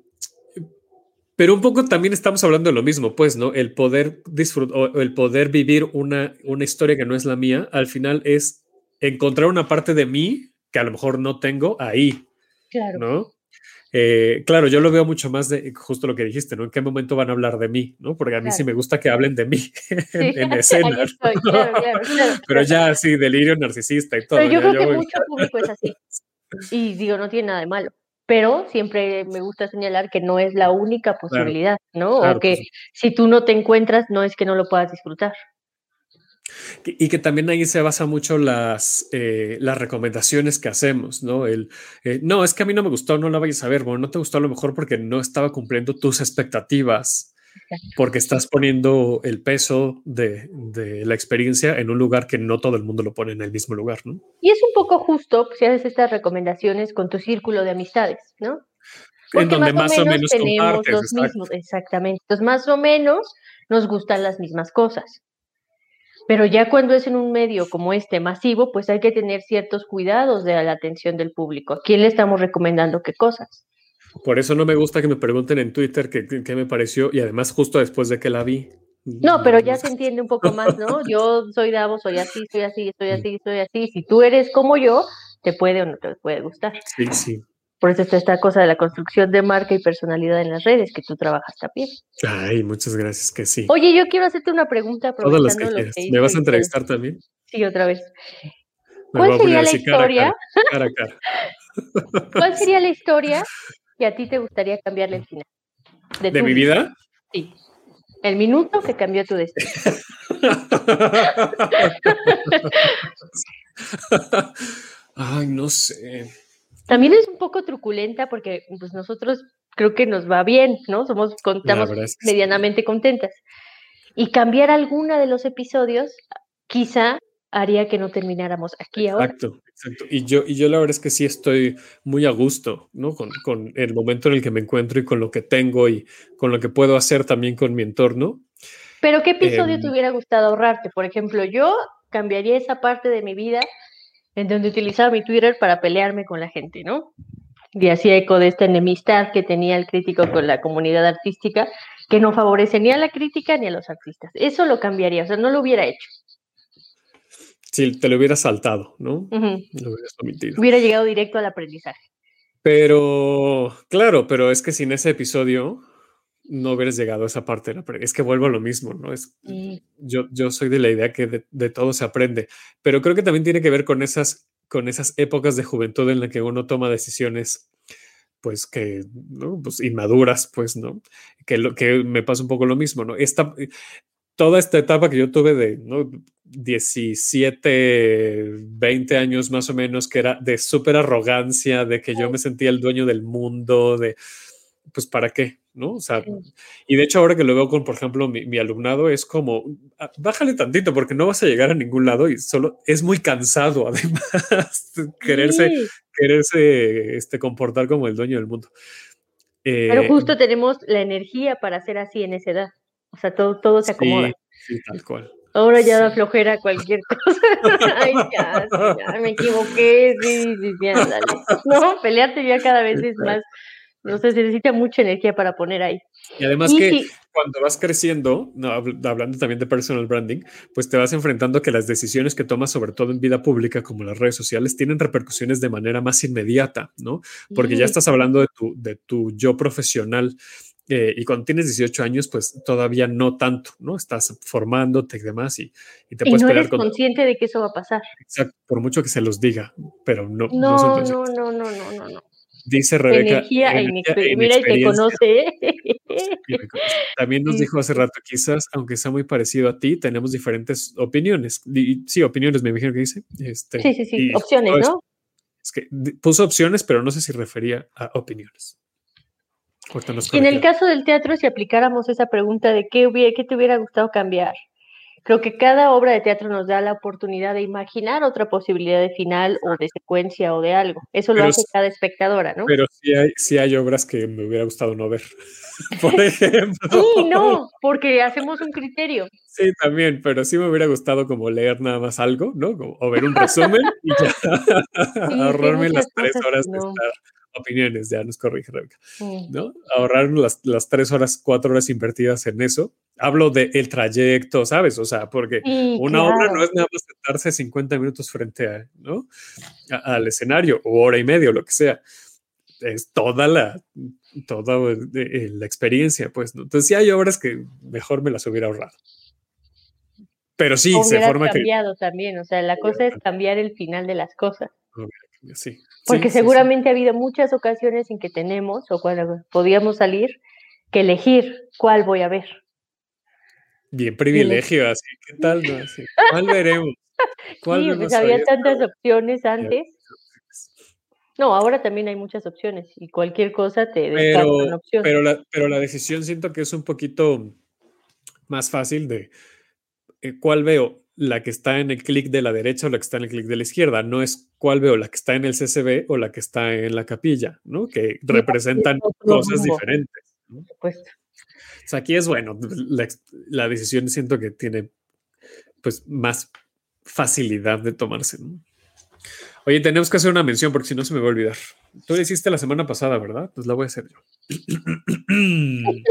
Pero un poco también estamos hablando de lo mismo, pues, ¿no? El poder disfrutar o el poder vivir una, una historia que no es la mía, al final es encontrar una parte de mí que a lo mejor no tengo ahí. Claro. ¿No? Eh, claro, yo lo veo mucho más de justo lo que dijiste, ¿no? ¿En qué momento van a hablar de mí? ¿no? Porque a mí sí me gusta que hablen de mí <laughs> en, en, <laughs> escena. Estoy, claro, claro, Pero ya sí, delirio narcisista y todo. Pero yo ya, creo que voy. mucho público es así. <laughs> Y digo, no tiene nada de malo. Pero siempre me gusta señalar que no es la única posibilidad, ¿no? claro, o que pues. si tú no te encuentras, no es que no lo puedas disfrutar. Y que también ahí se basa mucho las, eh, las recomendaciones que hacemos, ¿no? El, eh, no, es que a mí no me gustó, no la vayas a ver, bueno, no te gustó a lo mejor porque no estaba cumpliendo tus expectativas, porque estás poniendo el peso de, de, la experiencia en un lugar que no todo el mundo lo pone en el mismo lugar, ¿no? Y es un poco justo si haces estas recomendaciones con tu círculo de amistades, ¿no? Porque en donde más o menos, menos tenemos los mismos, exactamente. Entonces, más o menos nos gustan las mismas cosas. Pero ya cuando es en un medio como este masivo, pues hay que tener ciertos cuidados de la atención del público. ¿A quién le estamos recomendando qué cosas? Por eso no me gusta que me pregunten en Twitter qué, me pareció y además justo después de que la vi. No, pero ya se <laughs> entiende un poco más, ¿no? Yo soy Davos, soy así, soy así, soy así, soy así. Si tú eres como yo, te puede o no te puede gustar. Sí, sí. Por eso está esta cosa de la construcción de marca y personalidad en las redes, que tú trabajas también. Ay, muchas gracias, que sí. Oye, yo quiero hacerte una pregunta. Todas las que lo quieras. que ¿Me vas a entrevistar también? Sí, otra vez. Me ¿Cuál sería la historia? Cara cara, cara. <laughs> ¿Cuál sería la historia que a ti te gustaría cambiarle el final? ¿De, ¿De mi vida? Sí. El minuto que cambió tu destino. <laughs> Ay, no sé. También es un poco truculenta porque pues nosotros creo que nos va bien, ¿no? Somos estamos es que medianamente sí. contentas. Y cambiar alguna de los episodios quizá haría que no termináramos aquí ahora. Exacto, exacto. Y yo, y yo la verdad es que sí estoy muy a gusto, ¿no? Con, con, el momento en el que me encuentro y con lo que tengo y con lo que puedo hacer también con mi entorno. Pero ¿qué episodio eh, te hubiera gustado ahorrarte? Por ejemplo, yo cambiaría esa parte de mi vida en donde utilizaba mi Twitter para pelearme con la gente, ¿no? Y hacía eco de esta enemistad que tenía el crítico con la comunidad artística, que no favorece ni a la crítica ni a los artistas. Eso lo cambiaría, o sea, no lo hubiera hecho. Si te lo hubiera saltado, ¿no? Uh -huh. Lo hubieras omitido. Hubiera llegado directo al aprendizaje. Pero, claro, pero es que sin ese episodio no hubieras llegado a esa parte de la aprendizaje. Es que vuelvo a lo mismo, ¿no? Es, Mm. yo, yo soy de la idea que de, de, todo se aprende, pero creo que también tiene que ver con esas, con esas épocas de juventud en las que uno toma decisiones pues que, ¿no? Pues inmaduras, pues, ¿no? Que, lo, que me pasa un poco lo mismo, ¿no? Esta, toda esta etapa que yo tuve de ¿no? 17, 20 años más o menos, que era de súper arrogancia, de que yo me sentía el dueño del mundo, de, pues, ¿para qué? ¿No? O sea, y de hecho ahora que lo veo con, por ejemplo, mi, mi alumnado, es como, ah, bájale tantito porque no vas a llegar a ningún lado y solo es muy cansado, <laughs> además, quererse, Sí. quererse este, comportar como el dueño del mundo. Eh, Pero justo tenemos la energía para ser así en esa edad. O sea, todo, todo se acomoda. Sí, sí, tal cual. Ahora ya da flojera cualquier <laughs> cosa. <laughs> Ay, ya, sí, ya, me equivoqué. Sí, sí, ya, dale. No, pelearte ya cada vez es más. No sé, se necesita mucha energía para poner ahí. Y además Y que sí. cuando vas creciendo, no, habl- hablando también de personal branding, pues te vas enfrentando a que las decisiones que tomas, sobre todo en vida pública, como las redes sociales, tienen repercusiones de manera más inmediata, ¿no? Porque ya Sí. estás hablando de tu, de tu yo profesional. Eh, y cuando tienes 18 años, pues todavía no tanto, ¿no? Estás formándote y demás y, y te Y puedes no eres con consciente de que eso va a pasar. exacto, por mucho que se los diga, pero no, no, No, no, no, no, no, no, no. Dice Rebeca. Energía "Energía inexperiencia. Mira, y te inexperiencia". conoce. ¿eh? También nos dijo hace rato, quizás, aunque sea muy parecido a ti, tenemos diferentes opiniones. Y, sí, opiniones, me imagino que dice. Este, Sí, sí, sí. Opciones, es- ¿no? Es que puso opciones, pero no sé si refería a opiniones. Y en el caso del teatro, si aplicáramos esa pregunta de qué, hubiera, qué te hubiera gustado cambiar, creo que cada obra de teatro nos da la oportunidad de imaginar otra posibilidad de final o de secuencia o de algo. Eso lo hace cada espectadora, ¿no? Pero sí hay, sí hay obras que me hubiera gustado no ver. <laughs> Por <laughs> ejemplo. Sí, no, porque hacemos un criterio. Sí, también, pero sí me hubiera gustado como leer nada más algo, ¿no? Como- o ver un resumen y ya <laughs> ahorrarme las tres horas de estar opiniones, ya nos corrige Rebeca. ¿no? Ahorrar las, las tres horas, cuatro horas invertidas en eso. Hablo del el trayecto, ¿sabes? O sea, porque Sí, una obra claro. no es nada más sentarse 50 minutos frente a, ¿no? A- al escenario o hora y media o lo que sea. Es toda la, toda la experiencia, pues. ¿no? Entonces, sí hay obras que mejor me las hubiera ahorrado. Pero sí, se forma que... cambiado también, o sea, la cosa es cambiar el final de las cosas. Sí, Porque sí, sí, sí. seguramente ha habido muchas ocasiones en que tenemos, o cuando podíamos salir, que elegir cuál voy a ver. Bien privilegio, así. ¿Qué <laughs> tal? No? Así, ¿Cuál veremos? ¿Cuál Sí, vemos pues había tantas opciones antes. No, ahora también hay muchas opciones y cualquier cosa te descarta una Pero, opción. pero, la, pero la decisión siento que es un poquito más fácil de cuál veo, la que está en el clic de la derecha o la que está en el clic de la izquierda. No es cuál veo, la que está en el CCB o la que está en la capilla, ¿no? Que representan cosas diferentes. ¿no? supuesto. O sea, aquí es bueno, la, la decisión siento que tiene pues más facilidad de tomarse. ¿no? Oye, tenemos que hacer una mención porque si no se me va a olvidar. Tú la hiciste la semana pasada, ¿verdad? Pues la voy a hacer yo. <laughs>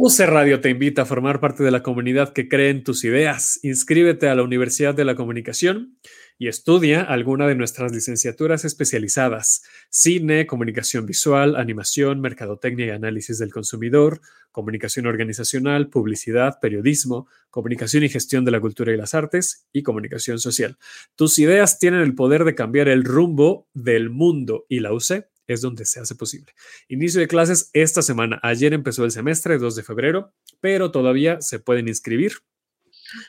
UC Radio te invita a formar parte de la comunidad que cree en tus ideas. Inscríbete a la Universidad de la Comunicación y estudia alguna de nuestras licenciaturas especializadas. Cine, comunicación visual, animación, mercadotecnia y análisis del consumidor, comunicación organizacional, publicidad, periodismo, comunicación y gestión de la cultura y las artes y comunicación social. Tus ideas tienen el poder de cambiar el rumbo del mundo y la UC es donde se hace posible. Inicio de clases esta semana. Ayer empezó el semestre, 2 de febrero, pero todavía se pueden inscribir.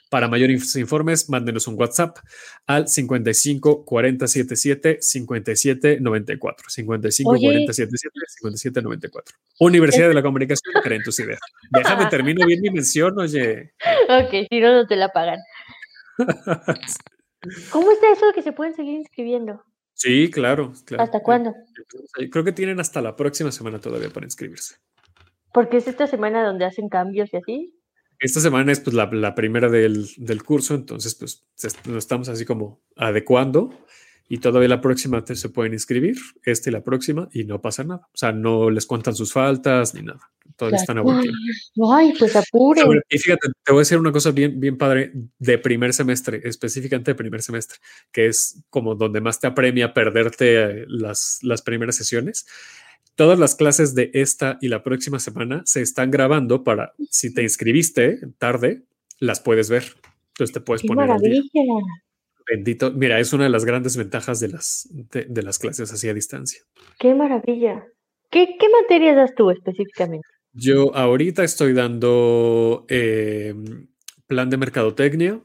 Para mayores informes, mándenos un WhatsApp al 55 477 57 94. 55 Oye. 477 57 94. Universidad de la Comunicación, creen tus ideas. Déjame termino bien mi mención, oye. Ok, si no, no te la pagan. <laughs> ¿Cómo está eso de que se pueden seguir inscribiendo? Sí, claro, claro. ¿Hasta cuándo? Creo que tienen hasta la próxima semana todavía para inscribirse. Porque es esta semana donde hacen cambios y así. Esta semana es pues la, la primera del, del curso, entonces pues nos estamos así como adecuando y todavía la próxima te- se pueden inscribir, esta y la próxima, y no pasa nada. O sea, no les cuentan sus faltas ni nada. Todavía están a buen tiempo. Ay, pues. Sobre- y fíjate, te voy a decir una cosa bien, bien padre de primer semestre, específicamente de primer semestre, que es como donde más te apremia perderte eh, las, las primeras sesiones. Todas las clases de esta y la próxima semana se están grabando para, si te inscribiste tarde, las puedes ver. Entonces te puedes ¡Qué poner al día. Bendito. Mira, es una de las grandes ventajas de las, de, de las clases así a distancia. ¡Qué maravilla! ¿Qué, qué materias das tú específicamente? Yo ahorita estoy dando eh, plan de mercadotecnia,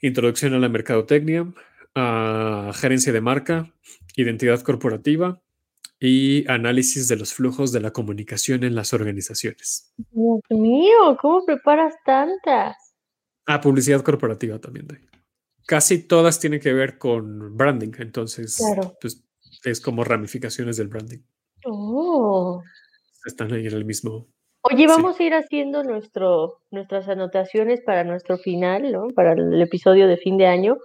introducción a la mercadotecnia, a gerencia de marca, identidad corporativa y análisis de los flujos de la comunicación en las organizaciones. Dios mío, ¿cómo preparas tantas? Ah, publicidad corporativa también. doy. Casi todas tienen que ver con branding, entonces Claro. pues, es como ramificaciones del branding. Oh. Están ahí en el mismo. Oye, Sí. vamos a ir haciendo nuestro, nuestras anotaciones para nuestro final, ¿no? Para el episodio de fin de año.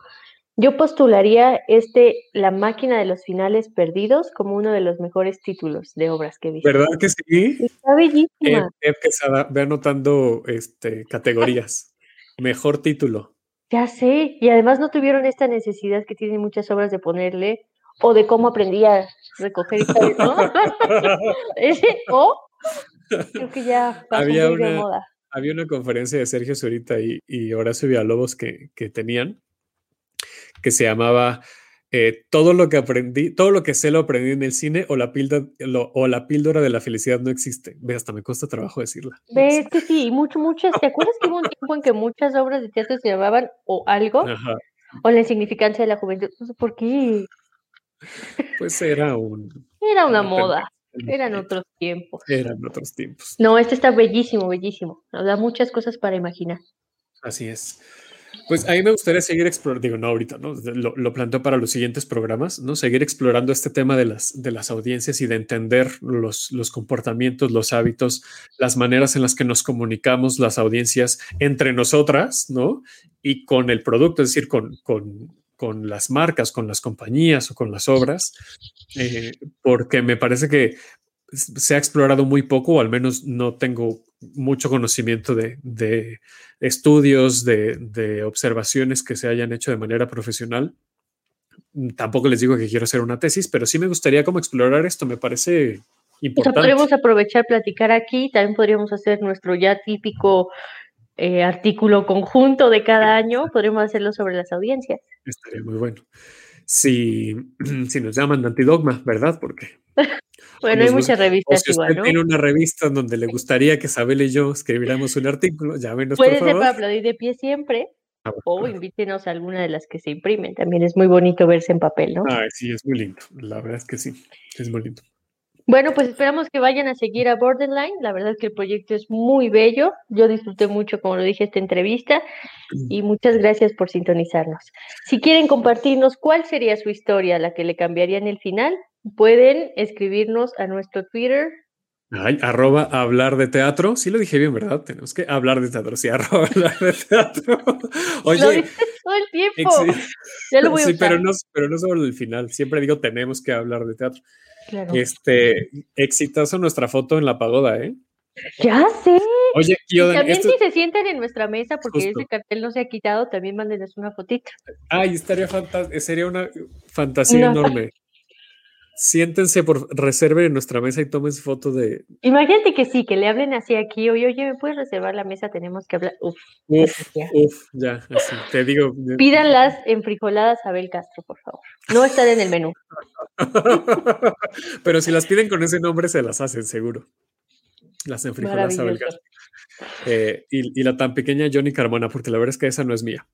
Yo postularía este La máquina de los finales perdidos como uno de los mejores títulos de obras que he visto. ¿Verdad que sí? Está bellísima. Ed Quesada, ve anotando este, categorías. Mejor título. Ya sé. Y además no tuvieron esta necesidad que tienen muchas obras de ponerle o de cómo aprendí a recoger y tal, ¿no? <laughs> O creo que ya pasó Había muy de una- moda. Había una conferencia de Sergio Zurita y, y Horacio Villalobos que, que tenían, que se llamaba eh, Todo lo que aprendí, todo lo que sé lo aprendí en el cine o la, píldora, lo- o la píldora de la felicidad no existe. Ve, hasta me cuesta trabajo decirla. Ves que sí, y mucho, muchas. ¿Te acuerdas que hubo un tiempo en que muchas obras de teatro se llamaban o algo Ajá, o la insignificancia de la juventud? No sé por qué. pues era un... Era una moda. Eran otros tiempos. Eran otros tiempos. No, este está bellísimo, bellísimo. Nos da muchas cosas para imaginar. Así es. Pues a mí me gustaría seguir explorando, digo, no ahorita, ¿no? Lo, lo planteo para los siguientes programas, ¿no? Seguir explorando este tema de las, de las audiencias y de entender los, los comportamientos, los hábitos, las maneras en las que nos comunicamos las audiencias entre nosotras, ¿no? Y con el producto, es decir, con, con, con las marcas, con las compañías o con las obras, eh, porque me parece que se ha explorado muy poco, o al menos no tengo mucho conocimiento de, estudios, de, observaciones que se hayan hecho de manera profesional. Tampoco les digo que quiero hacer una tesis, pero sí me gustaría como explorar esto, me parece importante. podríamos aprovechar platicar aquí, también podríamos hacer nuestro ya típico eh, artículo conjunto de cada año, podríamos hacerlo sobre las audiencias. Estaría muy bueno. Si, <clears throat> si nos llaman antidogma, ¿verdad? Porque <laughs> bueno, hay muchas revistas si usted tiene una revista donde le gustaría que Isabel y yo escribiéramos un artículo, llámenos Puede por favor. ser para aplaudir de pie siempre. Ah, o invítenos a alguna de las que se imprimen. También es muy bonito verse en papel, ¿no? Ah, sí, es muy lindo. La verdad es que sí, es muy lindo. Bueno, pues esperamos que vayan a seguir a Borderline. La verdad es que el proyecto es muy bello. Yo disfruté mucho, como lo dije, esta entrevista y muchas gracias por sintonizarnos. Si quieren compartirnos cuál sería su historia, la que le cambiaría en el final, pueden escribirnos a nuestro Twitter. Ay, arroba hablar de teatro. Sí lo dije bien, ¿verdad? Tenemos que hablar de teatro. Sí, <laughs> arroba hablar de teatro. Oye. Lo dices todo el tiempo. <laughs> Ya lo voy a sí, pero no, pero no solo el final. Siempre digo tenemos que hablar de teatro. Este, exitazo nuestra foto en la pagoda, ¿eh? Ya sé. Oye, también si se sientan en nuestra mesa porque ese cartel no se ha quitado, también mándenos una fotita. Ay, estaría sería una fantasía enorme. Siéntense por reserven en nuestra mesa y tomen foto de. Imagínate que sí, que le hablen así aquí, oye, oye, ¿me puedes reservar la mesa? Tenemos que hablar. Uf, uf, ya. uf, ya, así, te digo. Pídanlas enfrijoladas a Abel Castro, por favor. No están en el menú. <laughs> Pero si las piden con ese nombre, se las hacen, seguro. Las enfrijoladas a Abel Castro. Eh, y, la tan pequeña Johnny Carmona, porque la verdad es que esa no es mía.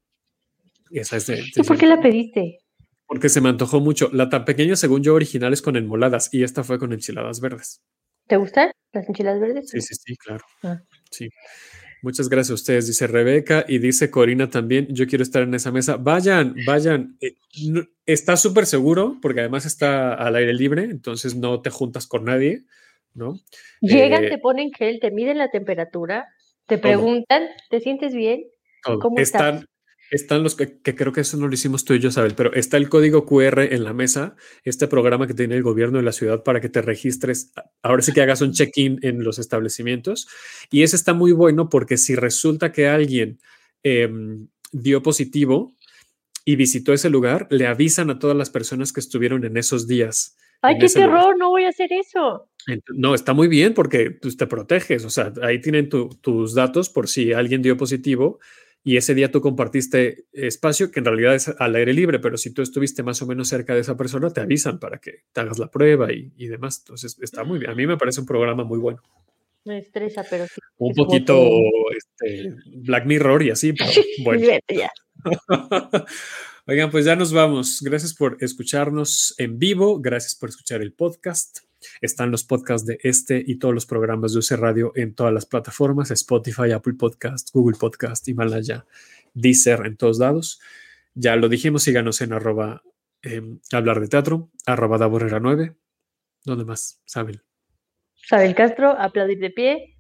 Esa es de. ¿Por qué la pediste? Porque se me antojó mucho. La tan pequeña, según yo, original es con enmoladas y esta fue con enchiladas verdes. ¿Te gustan las enchiladas verdes? Sí, sí, sí, claro. Ah. Sí. Muchas gracias a ustedes, dice Rebeca y dice Corina también. Yo quiero estar en esa mesa. Vayan, vayan. Eh, está súper seguro porque además está al aire libre, entonces no te juntas con nadie, ¿no? Llegan, eh, te ponen gel, te miden la temperatura, te preguntan, ¿te sientes bien? ¿Cómo están, están los que, creo que eso no lo hicimos tú y yo, Sabel, pero está el código QR en la mesa, este programa que tiene el gobierno de la ciudad para que te registres, ahora sí que hagas un check-in en los establecimientos. Y ese está muy bueno porque si resulta que alguien em, dio positivo y visitó ese lugar, le avisan a todas las personas que estuvieron en esos días. ¡Ay, qué terror! No voy a hacer eso. No, está muy bien porque pues, te proteges, o sea, ahí tienen tus datos por si alguien dio positivo y ese día tú compartiste espacio que en realidad es al aire libre, pero si tú estuviste más o menos cerca de esa persona, te avisan para que te hagas la prueba y, demás. Entonces está muy bien. A mí me parece un programa muy bueno. Me estresa, pero sí. Un poquito este, Black Mirror y así, pero <laughs> bueno. <laughs> Oigan, pues ya nos vamos. Gracias por escucharnos en vivo. Gracias por escuchar el podcast. Están los podcasts de este y todos los programas de UC Radio en todas las plataformas, Spotify, Apple Podcast, Google Podcast, Himalaya, Deezer, en todos lados. Ya lo dijimos, síganos en arroba em, hablar de teatro, arroba daborrera 9. ¿Dónde más? Sabel. Sabel Castro, aplaudir de pie.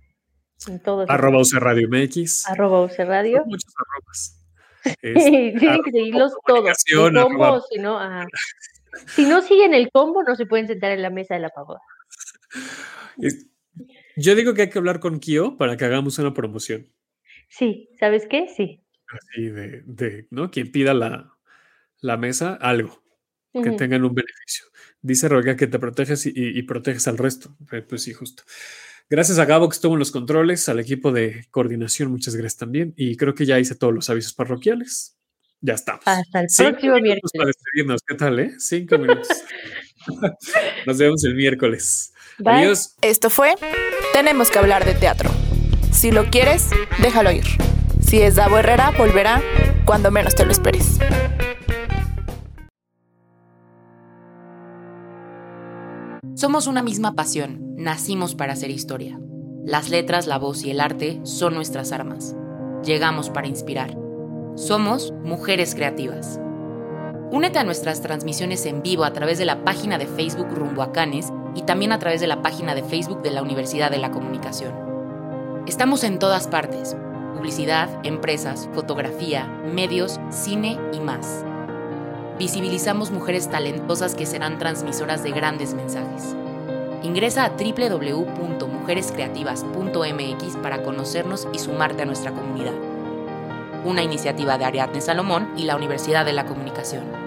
En todos arroba UC Radio MX. Arroba UC Radio. muchos arrobas. <laughs> Tienen que seguirlos todos. si no, <laughs> si no siguen el combo, no se pueden sentar en la mesa de la pagoda. Yo digo que hay que hablar con Kio para que hagamos una promoción. Sí, ¿sabes qué? Sí. Así de, ¿no? Quien pida la, mesa, algo, que tengan un beneficio. Dice Roga que te proteges y, proteges al resto. Eh, pues sí, justo. Gracias a Gabo que estuvo en los controles, al equipo de coordinación, muchas gracias también. Y creo que ya hice todos los avisos parroquiales. Ya estamos. Hasta el próximo miércoles. Para despedirnos. ¿Qué tal, eh? Cinco minutos. <laughs> Nos vemos el miércoles. Adiós. Esto fue Tenemos que hablar de teatro. Si lo quieres, déjalo ir. Si es Davo Herrera, volverá cuando menos te lo esperes. Somos una misma pasión, nacimos para hacer historia. Las letras, la voz y el arte son nuestras armas. Llegamos para inspirar. Somos Mujeres Creativas. Únete a nuestras transmisiones en vivo a través de la página de Facebook Rumbo a Canes y también a través de la página de Facebook de la Universidad de la Comunicación. Estamos en todas partes. Publicidad, empresas, fotografía, medios, cine y más. visibilizamos mujeres talentosas que serán transmisoras de grandes mensajes. Ingresa a www.mujerescreativas.mx para conocernos y sumarte a nuestra comunidad. Una iniciativa de Ariadne Salomón y la Universidad de la Comunicación.